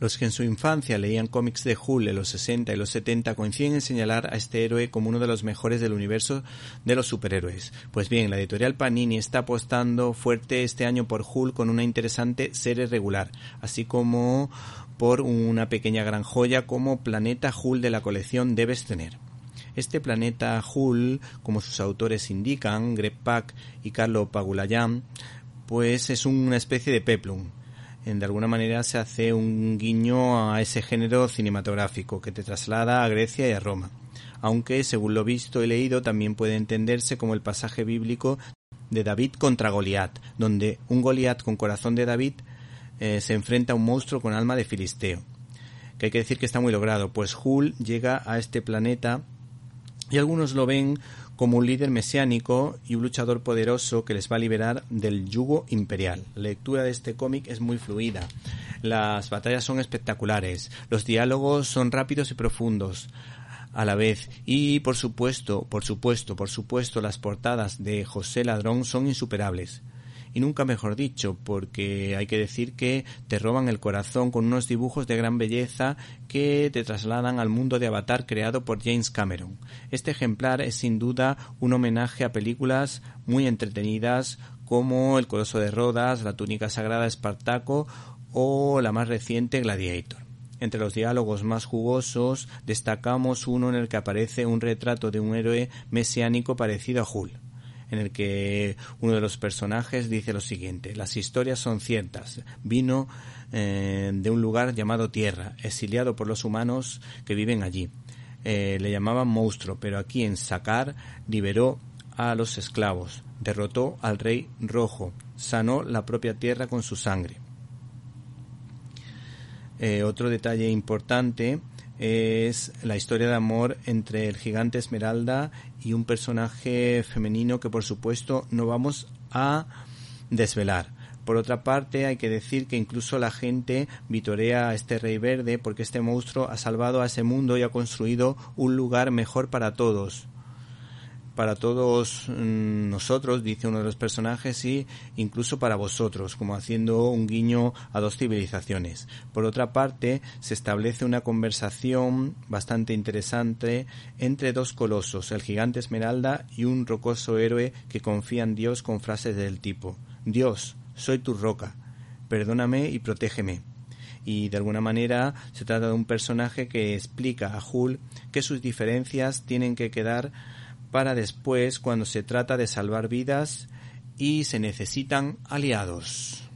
Los que en su infancia leían cómics de Hull en los 60 y los 70 coinciden en señalar a este héroe como uno de los mejores del universo de los superhéroes. Pues bien, la editorial Panini está apostando fuerte este año por Hull con una interesante serie regular, así como por una pequeña gran joya como Planeta Hull de la colección Debes tener. Este planeta Hull, como sus autores indican, Greg Pak y Carlo Pagulayan, pues es una especie de peplum, de alguna manera se hace un guiño a ese género cinematográfico que te traslada a Grecia y a Roma. Aunque, según lo visto y leído, también puede entenderse como el pasaje bíblico de David contra Goliat, donde un Goliat con corazón de David eh, se enfrenta a un monstruo con alma de filisteo. Que hay que decir que está muy logrado, pues Hull llega a este planeta y algunos lo ven como un líder mesiánico y un luchador poderoso que les va a liberar del yugo imperial. La lectura de este cómic es muy fluida. Las batallas son espectaculares. Los diálogos son rápidos y profundos a la vez. Y por supuesto, por supuesto, por supuesto, las portadas de José Ladrón son insuperables y nunca mejor dicho, porque hay que decir que te roban el corazón con unos dibujos de gran belleza que te trasladan al mundo de Avatar creado por James Cameron. Este ejemplar es sin duda un homenaje a películas muy entretenidas como El Coloso de Rodas, La Túnica Sagrada Espartaco o la más reciente Gladiator. Entre los diálogos más jugosos destacamos uno en el que aparece un retrato de un héroe mesiánico parecido a Hull en el que uno de los personajes dice lo siguiente, las historias son ciertas, vino eh, de un lugar llamado Tierra, exiliado por los humanos que viven allí. Eh, le llamaban monstruo, pero aquí en Sacar liberó a los esclavos, derrotó al rey rojo, sanó la propia tierra con su sangre. Eh, otro detalle importante es la historia de amor entre el gigante Esmeralda y un personaje femenino que por supuesto no vamos a desvelar. Por otra parte, hay que decir que incluso la gente vitorea a este rey verde porque este monstruo ha salvado a ese mundo y ha construido un lugar mejor para todos para todos mm, nosotros, dice uno de los personajes, y incluso para vosotros, como haciendo un guiño a dos civilizaciones. Por otra parte, se establece una conversación bastante interesante entre dos colosos, el gigante Esmeralda y un rocoso héroe que confía en Dios con frases del tipo Dios, soy tu roca, perdóname y protégeme y de alguna manera se trata de un personaje que explica a Hull que sus diferencias tienen que quedar para después cuando se trata de salvar vidas y se necesitan aliados.